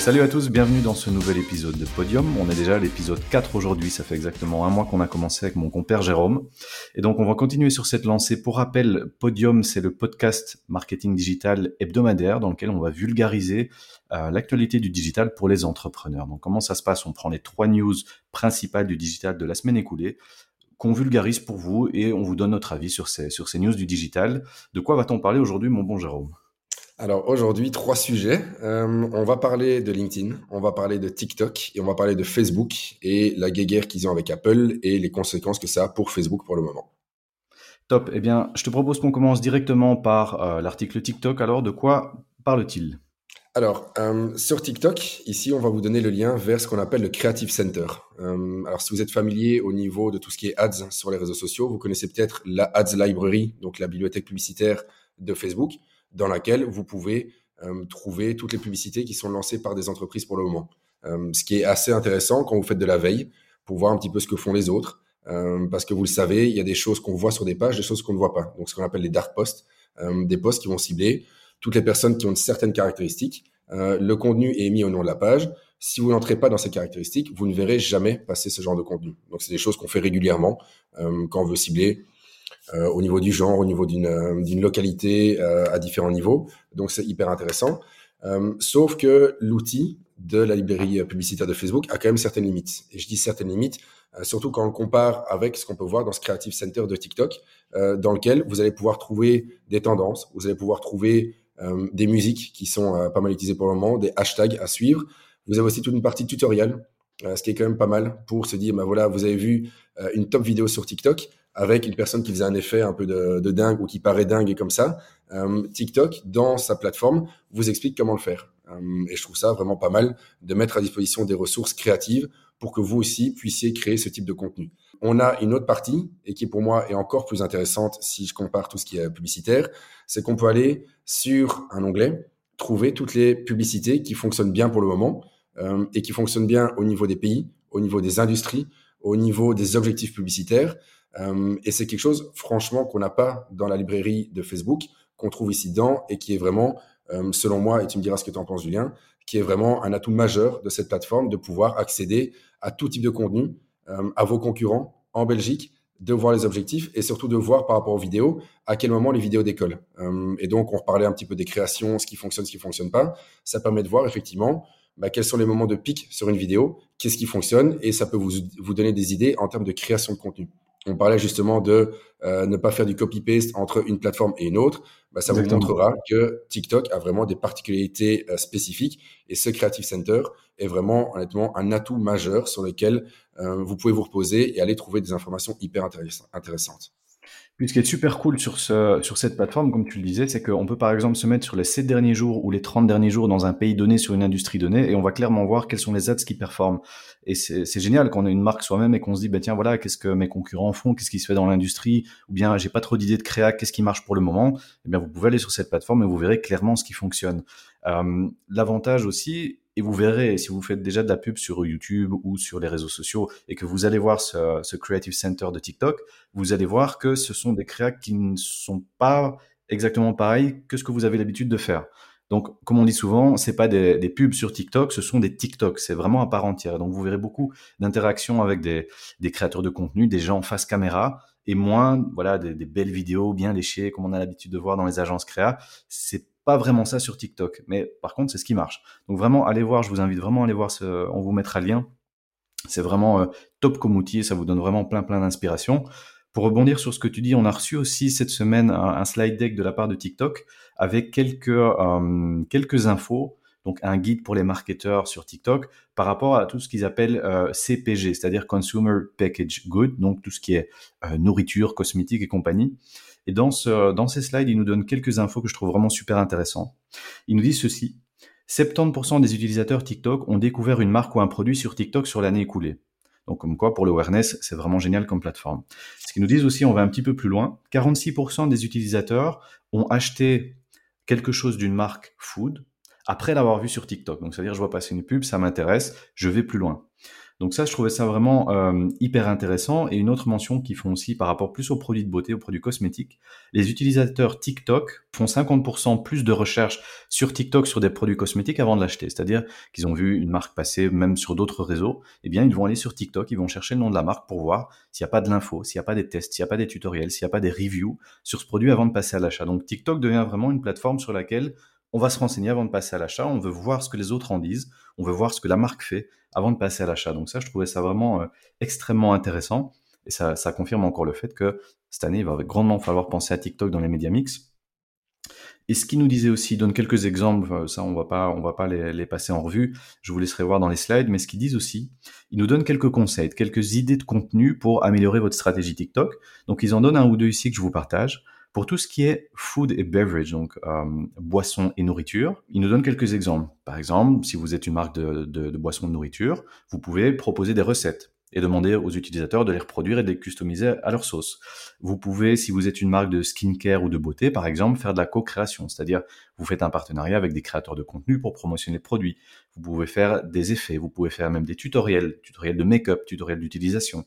Salut à tous, bienvenue dans ce nouvel épisode de Podium. On est déjà à l'épisode 4 aujourd'hui, ça fait exactement un mois qu'on a commencé avec mon compère Jérôme. Et donc on va continuer sur cette lancée. Pour rappel, Podium, c'est le podcast marketing digital hebdomadaire dans lequel on va vulgariser euh, l'actualité du digital pour les entrepreneurs. Donc comment ça se passe? On prend les trois news principales du digital de la semaine écoulée qu'on vulgarise pour vous et on vous donne notre avis sur ces, sur ces news du digital. De quoi va-t-on parler aujourd'hui, mon bon Jérôme? Alors aujourd'hui, trois sujets. Euh, on va parler de LinkedIn, on va parler de TikTok et on va parler de Facebook et la guéguerre qu'ils ont avec Apple et les conséquences que ça a pour Facebook pour le moment. Top. Eh bien, je te propose qu'on commence directement par euh, l'article TikTok. Alors, de quoi parle-t-il? Alors, euh, sur TikTok, ici, on va vous donner le lien vers ce qu'on appelle le Creative Center. alors, si vous êtes familier au niveau de tout ce qui est ads sur les réseaux sociaux, vous connaissez peut-être la Ads Library, donc la bibliothèque publicitaire de Facebook dans laquelle vous pouvez euh, trouver toutes les publicités qui sont lancées par des entreprises pour le moment. Euh, ce qui est assez intéressant quand vous faites de la veille pour voir un petit peu ce que font les autres. Euh, parce que vous le savez, il y a des choses qu'on voit sur des pages, des choses qu'on ne voit pas. Donc, ce qu'on appelle les dark posts, des posts qui vont cibler toutes les personnes qui ont certaines caractéristiques. le contenu est mis au nom de la page. Si vous n'entrez pas dans ces caractéristiques, vous ne verrez jamais passer ce genre de contenu. Donc, c'est des choses qu'on fait régulièrement quand on veut cibler au niveau du genre, au niveau d'une euh, localité euh, à différents niveaux. Donc c'est hyper intéressant. sauf que l'outil de la librairie publicitaire de Facebook a quand même certaines limites. Et je dis certaines limites, surtout quand on compare avec ce qu'on peut voir dans ce Creative Center de TikTok, dans lequel vous allez pouvoir trouver des tendances, vous allez pouvoir trouver des musiques qui sont pas mal utilisées pour le moment, des hashtags à suivre. Vous avez aussi toute une partie tutoriel, ce qui est quand même pas mal pour se dire, bah voilà, vous avez vu une top vidéo sur TikTok, avec une personne qui faisait un effet un peu de, dingue ou qui paraît dingue et comme ça, euh, TikTok, dans sa plateforme, vous explique comment le faire. Euh, et je trouve ça vraiment pas mal de mettre à disposition des ressources créatives pour que vous aussi puissiez créer ce type de contenu. On a une autre partie, et qui pour moi est encore plus intéressante si je compare tout ce qui est publicitaire, c'est qu'on peut aller sur un onglet, trouver toutes les publicités qui fonctionnent bien pour le moment, euh, et qui fonctionnent bien au niveau des pays, au niveau des industries, au niveau des objectifs publicitaires. Euh, et c'est quelque chose, franchement, qu'on n'a pas dans la librairie de Facebook, qu'on trouve ici dedans et qui est vraiment, euh, selon moi, et tu me diras ce que tu en penses, Julien, qui est vraiment un atout majeur de cette plateforme de pouvoir accéder à tout type de contenu, euh, à vos concurrents en Belgique, de voir les objectifs et surtout de voir par rapport aux vidéos à quel moment les vidéos décollent. et donc, on reparlait un petit peu des créations, ce qui fonctionne, ce qui fonctionne pas. Ça permet de voir effectivement bah, quels sont les moments de pic sur une vidéo, qu'est-ce qui fonctionne et ça peut vous, vous donner des idées en termes de création de contenu. On parlait justement de euh, ne pas faire du copy-paste entre une plateforme et une autre, bah, ça vous montrera que TikTok a vraiment des particularités euh, spécifiques et ce Creative Center est vraiment honnêtement un atout majeur sur lequel euh, vous pouvez vous reposer et aller trouver des informations hyper intéressantes. Puis ce qui est super cool sur, ce, sur cette plateforme, comme tu le disais, c'est qu'on peut par exemple se mettre sur les 7 derniers jours ou les 30 derniers jours dans un pays donné sur une industrie donnée et on va clairement voir quels sont les ads qui performent. Et c'est génial qu'on ait une marque soi-même et qu'on se dit, bah, tiens, voilà, qu'est-ce que mes concurrents font, qu'est-ce qui se fait dans l'industrie, ou bien j'ai pas trop d'idées de créa, qu'est-ce qui marche pour le moment? Eh bien, vous pouvez aller sur cette plateforme et vous verrez clairement ce qui fonctionne. Euh, L'avantage aussi, et vous verrez, si vous faites déjà de la pub sur YouTube ou sur les réseaux sociaux et que vous allez voir ce, Creative Center de TikTok, vous allez voir que ce sont des créas qui ne sont pas exactement pareils que ce que vous avez l'habitude de faire. Donc, comme on dit souvent, c'est pas des, pubs sur TikTok, ce sont des TikTok. C'est vraiment à part entière. Donc, vous verrez beaucoup d'interactions avec des, créateurs de contenu, des gens face caméra, et moins, voilà, des, belles vidéos bien léchées, comme on a l'habitude de voir dans les agences créa. Vraiment ça sur TikTok, mais par contre, c'est ce qui marche. Donc vraiment, allez voir, je vous invite vraiment à aller voir, ce, on vous mettra le lien. C'est vraiment euh, top comme outil, ça vous donne vraiment plein plein d'inspiration. Pour rebondir sur ce que tu dis, on a reçu aussi cette semaine un, slide deck de la part de TikTok avec quelques, euh, quelques infos, donc un guide pour les marketeurs sur TikTok par rapport à tout ce qu'ils appellent euh, CPG, c'est-à-dire Consumer Package Good, donc tout ce qui est nourriture, cosmétique et compagnie. Et dans, ce, dans ces slides, il nous donne quelques infos que je trouve vraiment super intéressantes. Il nous dit ceci. 70% des utilisateurs TikTok ont découvert une marque ou un produit sur TikTok sur l'année écoulée. Donc comme quoi, pour l'awareness, c'est vraiment génial comme plateforme. Ce qu'ils nous disent aussi, on va un petit peu plus loin, 46% des utilisateurs ont acheté quelque chose d'une marque food après l'avoir vu sur TikTok. Donc c'est-à-dire, je vois passer une pub, ça m'intéresse, je vais plus loin. Donc ça, je trouvais ça vraiment euh, hyper intéressant. Et une autre mention qu'ils font aussi par rapport plus aux produits de beauté, aux produits cosmétiques, les utilisateurs TikTok font 50% plus de recherches sur TikTok sur des produits cosmétiques avant de l'acheter. C'est-à-dire qu'ils ont vu une marque passer même sur d'autres réseaux, eh bien ils vont aller sur TikTok, ils vont chercher le nom de la marque pour voir s'il n'y a pas de l'info, s'il n'y a pas des tests, s'il n'y a pas des tutoriels, s'il n'y a pas des reviews sur ce produit avant de passer à l'achat. Donc TikTok devient vraiment une plateforme sur laquelle on va se renseigner avant de passer à l'achat, on veut voir ce que les autres en disent, on veut voir ce que la marque fait avant de passer à l'achat. Donc ça, je trouvais ça vraiment euh, extrêmement intéressant. Et ça, ça, confirme encore le fait que cette année, il va grandement falloir penser à TikTok dans les médias mix. Et ce qu'il nous disait aussi, il donne quelques exemples, euh, ça on va pas, on va pas les, les, passer en revue, je vous laisserai voir dans les slides, mais ce qu'ils disent aussi, ils nous donnent quelques conseils, quelques idées de contenu pour améliorer votre stratégie TikTok. Donc ils en donnent un ou deux ici que je vous partage. Pour tout ce qui est food et beverage, donc euh, boissons et nourriture, il nous donne quelques exemples. Par exemple, si vous êtes une marque de, de, de boissons de nourriture, vous pouvez proposer des recettes et demander aux utilisateurs de les reproduire et de les customiser à leur sauce. Vous pouvez, si vous êtes une marque de skincare ou de beauté, par exemple, faire de la co-création, c'est-à-dire vous faites un partenariat avec des créateurs de contenu pour promotionner les produits. Vous pouvez faire des effets, vous pouvez faire même des tutoriels, tutoriels de make-up, tutoriels d'utilisation.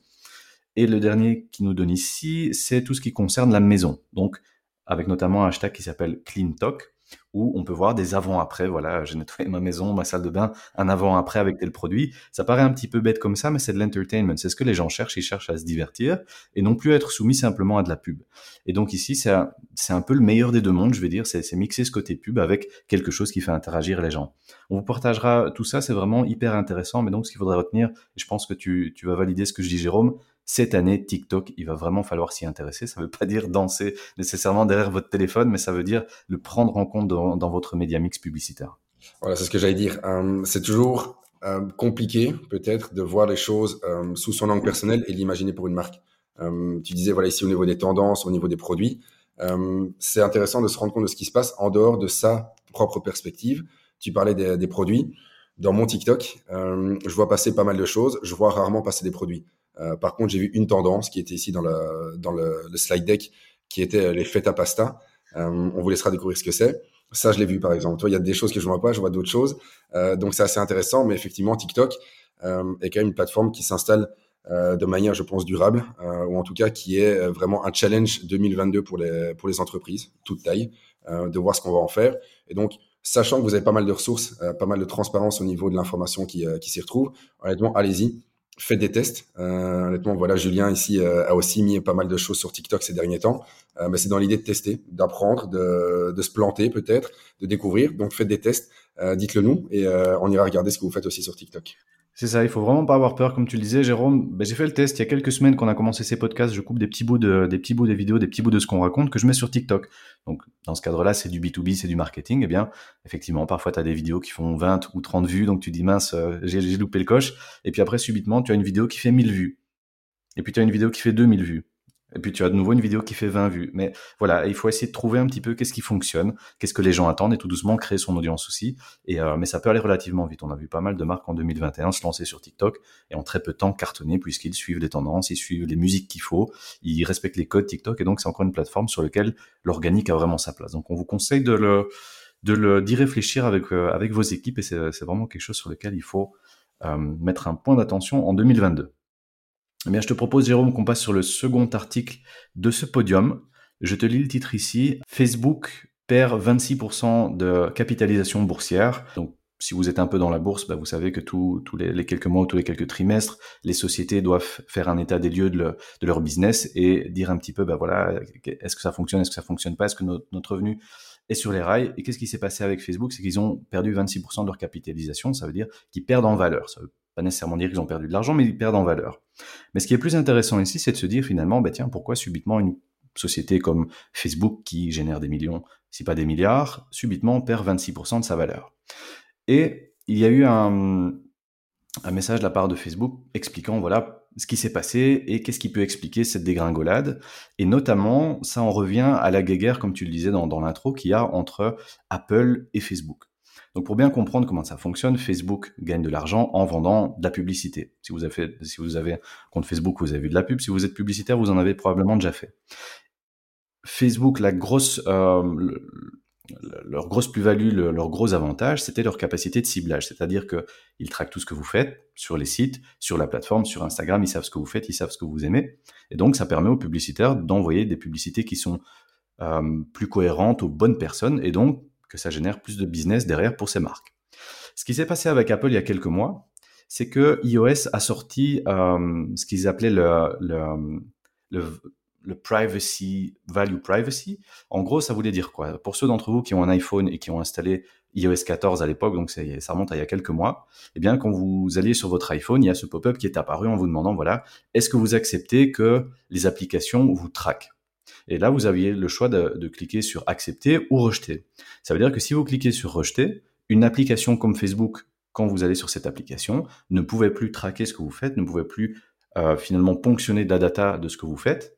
Et le dernier qui nous donne ici, c'est tout ce qui concerne la maison. Donc, avec notamment un hashtag qui s'appelle CleanTalk, où on peut voir des avant-après. Voilà, j'ai nettoyé ma maison, ma salle de bain, un avant-après avec tel produit. Ça paraît un petit peu bête comme ça, mais c'est de l'entertainment. C'est ce que les gens cherchent. Ils cherchent à se divertir et non plus à être soumis simplement à de la pub. Et donc ici, c'est un, peu le meilleur des deux mondes, je vais dire. C'est mixer ce côté pub avec quelque chose qui fait interagir les gens. On vous partagera tout ça. C'est vraiment hyper intéressant. Mais donc, ce qu'il faudrait retenir, et je pense que tu vas valider ce que je dis, Jérôme, cette année, TikTok, il va vraiment falloir s'y intéresser. Ça ne veut pas dire danser nécessairement derrière votre téléphone, mais ça veut dire le prendre en compte dans, votre média mix publicitaire. Voilà, c'est ce que j'allais dire. Euh, c'est toujours euh, compliqué, peut-être, de voir les choses euh, sous son angle personnel et l'imaginer pour une marque. Tu disais, voilà, ici, au niveau des tendances, au niveau des produits, c'est intéressant de se rendre compte de ce qui se passe en dehors de sa propre perspective. Tu parlais des produits. Dans mon TikTok, je vois passer pas mal de choses. Je vois rarement passer des produits. Euh, par contre, j'ai vu une tendance qui était ici dans le, dans le, slide deck, qui était les feta pasta. Euh, on vous laissera découvrir ce que c'est. Ça, je l'ai vu, par exemple. Toi, il y a des choses que je vois pas, je vois d'autres choses. Euh, donc, c'est assez intéressant. Mais effectivement, TikTok euh, est quand même une plateforme qui s'installe euh, de manière, je pense, durable, euh, ou en tout cas qui est vraiment un challenge 2022 pour les, pour les entreprises, toute taille, de voir ce qu'on va en faire. Et donc, sachant que vous avez pas mal de ressources, pas mal de transparence au niveau de l'information qui, qui s'y retrouve, honnêtement, allez-y faites des tests. Euh, honnêtement, voilà, Julien ici euh, a aussi mis pas mal de choses sur TikTok ces derniers temps. Euh, mais c'est dans l'idée de tester, d'apprendre, de, de, se planter peut-être, de découvrir. Donc faites des tests, euh, dites-le nous et euh, on ira regarder ce que vous faites aussi sur TikTok. C'est ça, il faut vraiment pas avoir peur, comme tu le disais, Jérôme. Ben, j'ai fait le test il y a quelques semaines qu'on a commencé ces podcasts. Je coupe des petits bouts de, des petits bouts des vidéos, des petits bouts de ce qu'on raconte que je mets sur TikTok. Donc, dans ce cadre-là, c'est du B2B, c'est du marketing. Eh bien, effectivement, parfois, tu as des vidéos qui font 20 ou 30 vues, donc tu dis mince, euh, j'ai loupé le coche. Et puis après, subitement, tu as une vidéo qui fait 1000 vues. Et puis tu as une vidéo qui fait 2000 vues. Et puis tu as de nouveau une vidéo qui fait 20 vues. Mais voilà, il faut essayer de trouver un petit peu qu'est-ce qui fonctionne, qu'est-ce que les gens attendent et tout doucement créer son audience aussi. Et euh, mais ça peut aller relativement vite. On a vu pas mal de marques en 2021 se lancer sur TikTok et en très peu de temps cartonner puisqu'ils suivent les tendances, ils suivent les musiques qu'il faut, ils respectent les codes TikTok et donc c'est encore une plateforme sur laquelle l'organique a vraiment sa place. Donc on vous conseille de le de le d'y réfléchir avec euh, avec vos équipes et c'est vraiment quelque chose sur lequel il faut euh, mettre un point d'attention en 2022. Eh bien, je te propose, Jérôme, qu'on passe sur le second article de ce podium. Je te lis le titre ici. Facebook perd 26% de capitalisation boursière. Donc, si vous êtes un peu dans la bourse, bah, vous savez que tous les, quelques mois ou tous les quelques trimestres, les sociétés doivent faire un état des lieux de, le, de leur business et dire un petit peu, bah voilà, est-ce que ça fonctionne, est-ce que ça fonctionne pas, est-ce que notre, revenu est sur les rails. Et qu'est-ce qui s'est passé avec Facebook? C'est qu'ils ont perdu 26% de leur capitalisation. Ça veut dire qu'ils perdent en valeur. Pas nécessairement dire qu'ils ont perdu de l'argent, mais ils perdent en valeur. Mais ce qui est plus intéressant ici, c'est de se dire finalement, bah tiens, pourquoi subitement une société comme Facebook qui génère des millions, si pas des milliards, subitement perd 26% de sa valeur? Et il y a eu un, message de la part de Facebook expliquant voilà ce qui s'est passé et qu'est-ce qui peut expliquer cette dégringolade. Et notamment, ça en revient à la guéguerre, comme tu le disais dans l'intro, qu'il y a entre Apple et Facebook. Donc pour bien comprendre comment ça fonctionne, Facebook gagne de l'argent en vendant de la publicité. Si vous avez, fait, si vous avez un compte Facebook, vous avez vu de la pub. Si vous êtes publicitaire, vous en avez probablement déjà fait. Facebook, la grosse, euh, leur grosse plus-value, leur gros avantage, c'était leur capacité de ciblage. C'est-à-dire qu'ils traquent tout ce que vous faites sur les sites, sur la plateforme, sur Instagram, ils savent ce que vous faites, ils savent ce que vous aimez. Et donc, ça permet aux publicitaires d'envoyer des publicités qui sont euh, plus cohérentes aux bonnes personnes et donc que ça génère plus de business derrière pour ces marques. Ce qui s'est passé avec Apple il y a quelques mois, c'est que iOS a sorti euh, ce qu'ils appelaient le, le, le privacy, value privacy. En gros, ça voulait dire quoi? Pour ceux d'entre vous qui ont un iPhone et qui ont installé iOS 14 à l'époque, donc ça remonte à il y a quelques mois, eh bien, quand vous alliez sur votre iPhone, il y a ce pop-up qui est apparu en vous demandant, voilà, est-ce que vous acceptez que les applications vous traquent? Et là, vous aviez le choix de, cliquer sur accepter ou rejeter. Ça veut dire que si vous cliquez sur rejeter, une application comme Facebook, quand vous allez sur cette application, ne pouvait plus traquer ce que vous faites, ne pouvait plus euh, finalement ponctionner de la data de ce que vous faites,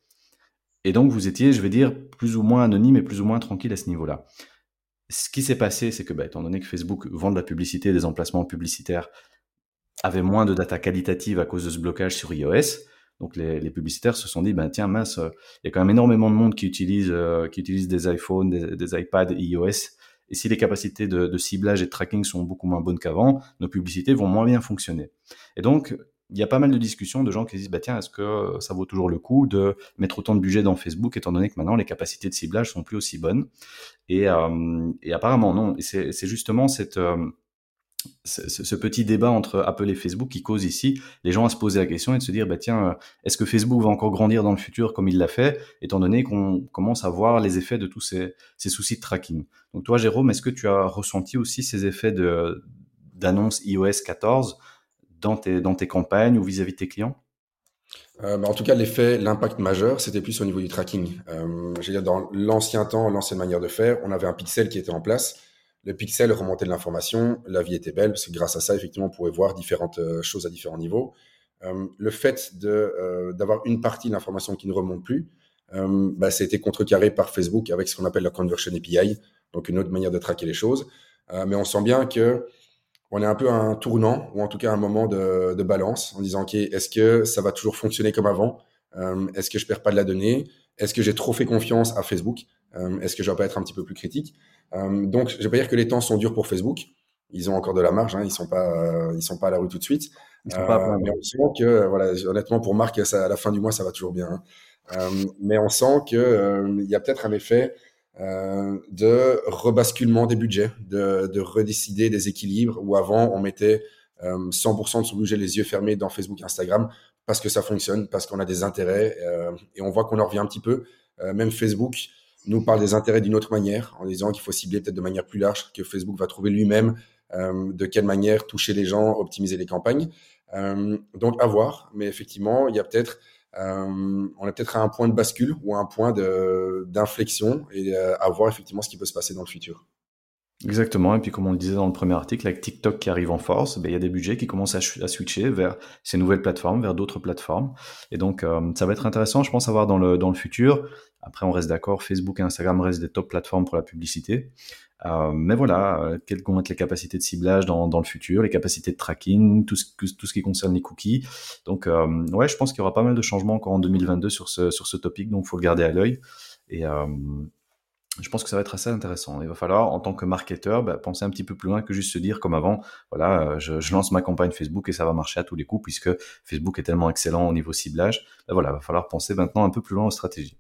et donc, vous étiez, je vais dire, plus ou moins anonyme et plus ou moins tranquille à ce niveau-là. Ce qui s'est passé, c'est que, bah, étant donné que Facebook vend de la publicité, des emplacements publicitaires, avait moins de data qualitative à cause de ce blocage sur iOS. Donc, les, publicitaires se sont dit, ben, tiens, mince, il y a quand même énormément de monde qui utilise, euh, qui utilise des iPhones, des, iPads, iOS. Et si les capacités de, de, ciblage et de tracking sont beaucoup moins bonnes qu'avant, nos publicités vont moins bien fonctionner. Et donc, il y a pas mal de discussions de gens qui disent bah tiens est-ce que ça vaut toujours le coup de mettre autant de budget dans Facebook étant donné que maintenant les capacités de ciblage sont plus aussi bonnes? Et, euh, et apparemment non et c'est justement cette euh, ce, petit débat entre Apple et Facebook qui cause ici les gens à se poser la question et de se dire bah tiens euh, est-ce que Facebook va encore grandir dans le futur comme il l'a fait étant donné qu'on commence à voir les effets de tous ces, ces soucis de tracking? Donc toi Jérôme est-ce que tu as ressenti aussi ces effets de d'annonce iOS 14 dans tes, dans tes campagnes ou vis-à-vis de tes clients? Euh, bah, en tout cas, l'effet, l'impact majeur, c'était plus au niveau du tracking. Euh, dire, dans l'ancien temps, l'ancienne manière de faire, on avait un pixel qui était en place. Le pixel remontait de l'information, la vie était belle, parce que grâce à ça, effectivement, on pouvait voir différentes euh, choses à différents niveaux. Euh, le fait euh, d'avoir une partie de l'information qui ne remonte plus, bah, ça été contrecarré par Facebook avec ce qu'on appelle la Conversion API, donc une autre manière de traquer les choses. mais on sent bien que on est un peu à un tournant, ou en tout cas un moment de, de balance, en disant, OK, est-ce que ça va toujours fonctionner comme avant? Euh, Est-ce que je perds pas de la donnée? Est-ce que j'ai trop fait confiance à Facebook? euh, Est-ce que je vais pas être un petit peu plus critique euh, Donc, je vais pas dire que les temps sont durs pour Facebook. Ils ont encore de la marge, hein, ils sont pas, euh, ils sont pas à la rue tout de suite. Pas mais on sent que, voilà, honnêtement, pour Marc, ça, à la fin du mois, ça va toujours bien. Hein. mais on sent que il y a peut-être un effet euh, de rebasculement des budgets, de, de redécider des équilibres où avant on mettait 100% euh, de son budget les yeux fermés dans Facebook, Instagram parce que ça fonctionne, parce qu'on a des intérêts euh, et on voit qu'on en revient un petit peu. même Facebook nous parle des intérêts d'une autre manière en disant qu'il faut cibler peut-être de manière plus large, que Facebook va trouver lui-même de quelle manière toucher les gens, optimiser les campagnes. donc à voir, mais effectivement il y a peut-être euh, on est peut-être à un point de bascule ou à un point d'inflexion et euh, à voir effectivement ce qui peut se passer dans le futur. Exactement. Et puis, comme on le disait dans le premier article, avec TikTok qui arrive en force, ben, il y a des budgets qui commencent à, switcher vers ces nouvelles plateformes, vers d'autres plateformes. Et donc, euh, ça va être intéressant, je pense, à voir dans le, dans le futur. Après, on reste d'accord, Facebook et Instagram restent des top plateformes pour la publicité. Euh, mais voilà, euh, quelles vont être les capacités de ciblage dans, dans, le futur, les capacités de tracking, tout ce, tout ce qui concerne les cookies. Donc, ouais, je pense qu'il y aura pas mal de changements encore en 2022 sur ce, sur ce topic, donc faut le garder à l'œil. Et je pense que ça va être assez intéressant. Il va falloir, en tant que marketeur, bah, penser un petit peu plus loin que juste se dire, comme avant, voilà, je, je, lance ma campagne Facebook et ça va marcher à tous les coups, puisque Facebook est tellement excellent au niveau ciblage. Bah, voilà, il va falloir penser maintenant un peu plus loin aux stratégies.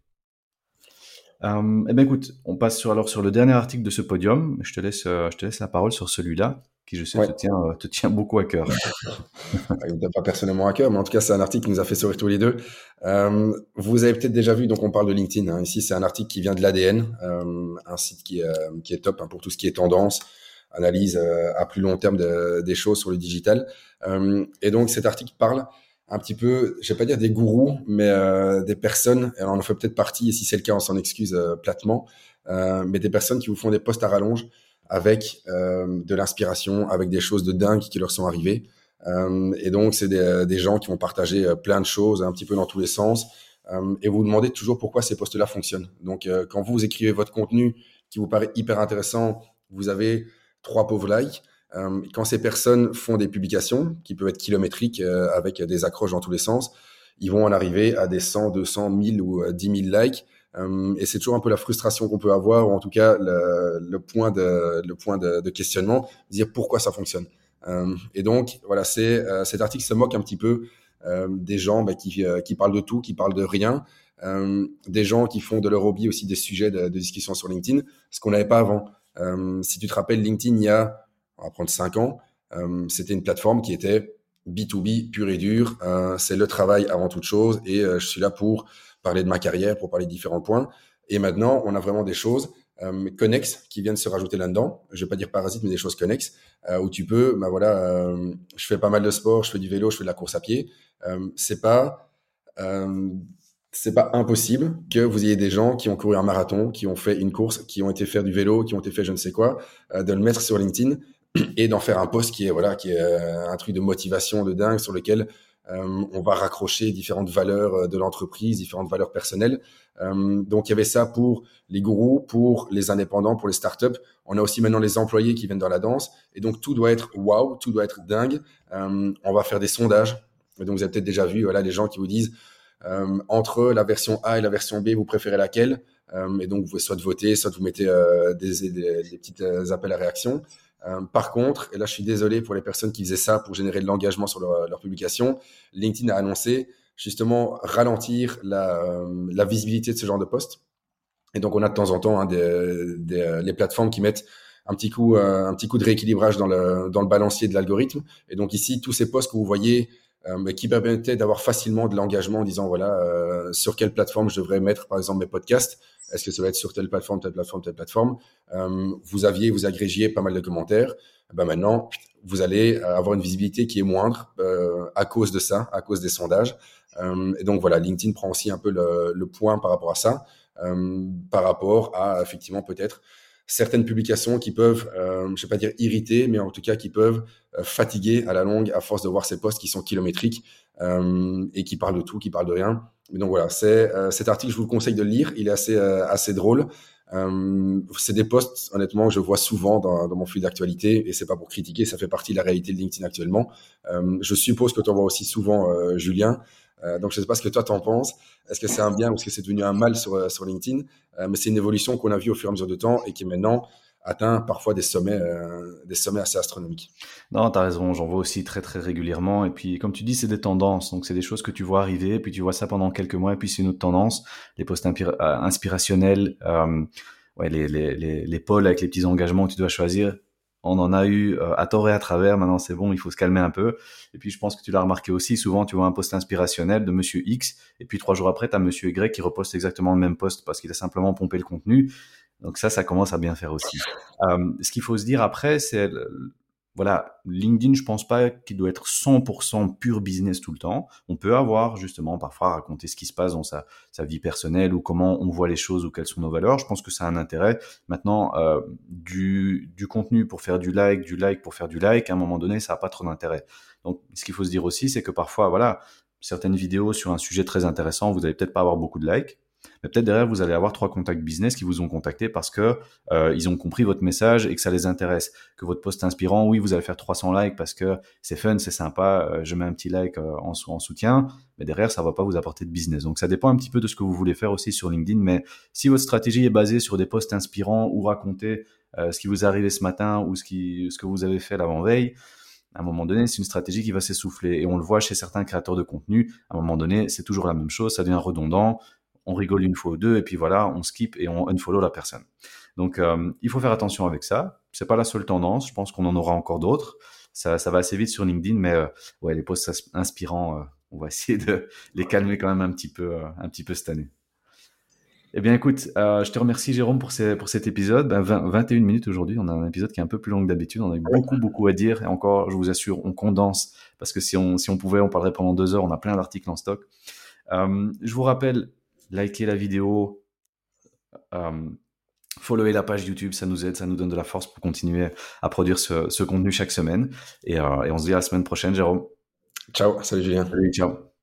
Euh, eh ben écoute, on passe sur, alors sur le dernier article de ce podium. Je te laisse, euh, je te laisse la parole sur celui-là, qui je sais te, tient, euh, te tient beaucoup à cœur. Il pas personnellement à cœur, mais en tout cas, c'est un article qui nous a fait sourire tous les deux. Euh, vous avez peut-être déjà vu, donc on parle de LinkedIn. Hein. Ici, c'est un article qui vient de l'ADN, euh, un site qui, qui est top hein, pour tout ce qui est tendance, analyse à plus long terme de, des choses sur le digital. et donc, cet article parle un petit peu, je vais pas dire des gourous, mais des personnes, et on en fait peut-être partie, et si c'est le cas, on s'en excuse platement, mais des personnes qui vous font des posts à rallonge avec de l'inspiration, avec des choses de dingue qui leur sont arrivées. et donc, c'est des, des, gens qui vont partager plein de choses, un petit peu dans tous les sens, et vous vous demandez toujours pourquoi ces posts-là fonctionnent. Donc, quand vous écrivez votre contenu qui vous paraît hyper intéressant, vous avez trois pauvres likes, euh, quand ces personnes font des publications qui peuvent être kilométriques euh, avec des accroches dans tous les sens, ils vont en arriver à des 100, 200, 1000 ou 10 euh, 000 likes et c'est toujours un peu la frustration qu'on peut avoir, ou en tout cas le, point de, le point de, questionnement, dire pourquoi ça fonctionne. et donc, voilà, c'est cet article se moque un petit peu des gens bah, qui, parlent de tout, qui parlent de rien, des gens qui font de leur hobby aussi des sujets de, de discussion sur LinkedIn, ce qu'on n'avait pas avant. si tu te rappelles, LinkedIn, il y a, on va prendre 5 ans, c'était une plateforme qui était B2B pur et dur. Euh, c'est le travail avant toute chose et euh, je suis là pour parler de ma carrière, pour parler de différents points. Et maintenant, on a vraiment des choses euh, connexes qui viennent se rajouter là-dedans. Je vais pas dire parasites, mais des choses connexes euh, où tu peux, bah voilà, euh, je fais pas mal de sport, je fais du vélo, je fais de la course à pied. c'est pas c'est pas impossible que vous ayez des gens qui ont couru un marathon, qui ont fait une course, qui ont été faire du vélo, qui ont été fait je ne sais quoi, de le mettre sur LinkedIn et d'en faire un poste qui est voilà qui est un truc de motivation de dingue sur lequel on va raccrocher différentes valeurs euh, de l'entreprise, différentes valeurs personnelles. donc il y avait ça pour les gourous, pour les indépendants, pour les startups. On a aussi maintenant les employés qui viennent dans la danse. Et donc tout doit être wow, tout doit être dingue. on va faire des sondages. Donc vous avez peut-être déjà vu voilà les gens qui vous disent entre la version A et la version B, vous préférez laquelle? Et donc vous pouvez soit voter, soit vous mettez des, des, petits appels à réaction. Euh, par contre, et là je suis désolé pour les personnes qui faisaient ça pour générer de l'engagement sur leur, publication, LinkedIn a annoncé justement ralentir la, euh, visibilité de ce genre de posts. Et donc on a de temps en temps hein, des, les plateformes qui mettent un petit coup, euh, un petit coup de rééquilibrage dans le, dans le balancier de l'algorithme. Et donc ici, tous ces posts que vous voyez euh, qui permettaient d'avoir facilement de l'engagement en disant voilà euh, sur quelle plateforme je devrais mettre par exemple mes podcasts. Est-ce que ça va être sur telle plateforme telle plateforme telle plateforme? Euh, vous aviez vous agrégiez pas mal de commentaires. Ben maintenant vous allez avoir une visibilité qui est moindre à cause de ça à cause des sondages. Et donc voilà LinkedIn prend aussi un peu le, le point par rapport à ça par rapport à effectivement peut-être certaines publications qui peuvent, euh, je vais pas dire irriter, mais en tout cas qui peuvent euh, fatiguer à la longue à force de voir ces posts qui sont kilométriques euh, et qui parlent de tout, qui parlent de rien. Donc voilà, c'est euh, cet article, je vous le conseille de le lire. Il est assez euh, assez drôle. C'est des posts, honnêtement, que je vois souvent dans, dans mon flux d'actualité et c'est pas pour critiquer, ça fait partie de la réalité de LinkedIn actuellement. je suppose que tu en vois aussi souvent, Julien. Euh, donc, je ne sais pas ce que toi t'en penses. Est-ce que c'est un bien ou est-ce que c'est devenu un mal sur, euh, sur LinkedIn? Euh, Mais c'est une évolution qu'on a vue au fur et à mesure du temps et qui maintenant atteint parfois des sommets, des sommets assez astronomiques. Non, tu as raison, j'en vois aussi très très régulièrement. Et puis, comme tu dis, c'est des tendances. Donc, c'est des choses que tu vois arriver, puis tu vois ça pendant quelques mois, et puis c'est une autre tendance. Les posts inspirationnels, ouais, les, les, les, les pôles avec les petits engagements que tu dois choisir, on en a eu euh, à tort et à travers. Maintenant, c'est bon, il faut se calmer un peu. Et puis, je pense que tu l'as remarqué aussi. Souvent, tu vois un post inspirationnel de Monsieur X, et puis trois jours après, tu as Monsieur Y qui reposte exactement le même post parce qu'il a simplement pompé le contenu. Donc ça, ça commence à bien faire aussi. Euh, ce qu'il faut se dire après, c'est voilà, LinkedIn, je pense pas qu'il doit être 100% pur business tout le temps. On peut avoir justement parfois raconter ce qui se passe dans sa, vie personnelle ou comment on voit les choses ou quelles sont nos valeurs. Je pense que ça a un intérêt. Maintenant, euh, du, du contenu pour faire du like, du like pour faire du like, à un moment donné, ça n'a pas trop d'intérêt. Donc, ce qu'il faut se dire aussi, c'est que parfois, voilà, certaines vidéos sur un sujet très intéressant, vous allez peut-être pas avoir beaucoup de likes, mais peut-être derrière, vous allez avoir trois contacts business qui vous ont contacté parce que euh, ils ont compris votre message et que ça les intéresse. Que votre post inspirant, oui, vous allez faire 300 likes parce que c'est fun, c'est sympa, euh, je mets un petit like euh, en, en, soutien, mais derrière, ça va pas vous apporter de business. Donc, ça dépend un petit peu de ce que vous voulez faire aussi sur LinkedIn. Mais si votre stratégie est basée sur des posts inspirants ou raconter ce qui vous est arrivé ce matin ou ce, qui, ce que vous avez fait l'avant-veille, à un moment donné, c'est une stratégie qui va s'essouffler. Et on le voit chez certains créateurs de contenu. À un moment donné, c'est toujours la même chose, ça devient redondant on rigole une fois ou deux, et puis voilà, on skip et on unfollow la personne. Donc, euh, il faut faire attention avec ça. C'est pas la seule tendance. Je pense qu'on en aura encore d'autres. Ça, ça, va assez vite sur LinkedIn, mais euh, ouais, les posts inspirants, euh, on va essayer de les calmer quand même un petit peu, un petit peu cette année. Eh bien, écoute, je te remercie Jérôme pour, ces, pour cet épisode. Ben, 21 minutes aujourd'hui. On a un épisode qui est un peu plus long que d'habitude. On a eu beaucoup, beaucoup à dire. Et encore, je vous assure, on condense parce que si on, si on pouvait, on parlerait pendant deux heures. On a plein d'articles en stock. je vous rappelle likez la vidéo, euh, followez la page YouTube, ça nous aide, ça nous donne de la force pour continuer à produire ce, contenu chaque semaine. Et, euh, et on se dit à la semaine prochaine, Jérôme. Ciao, salut Julien. Salut, ciao.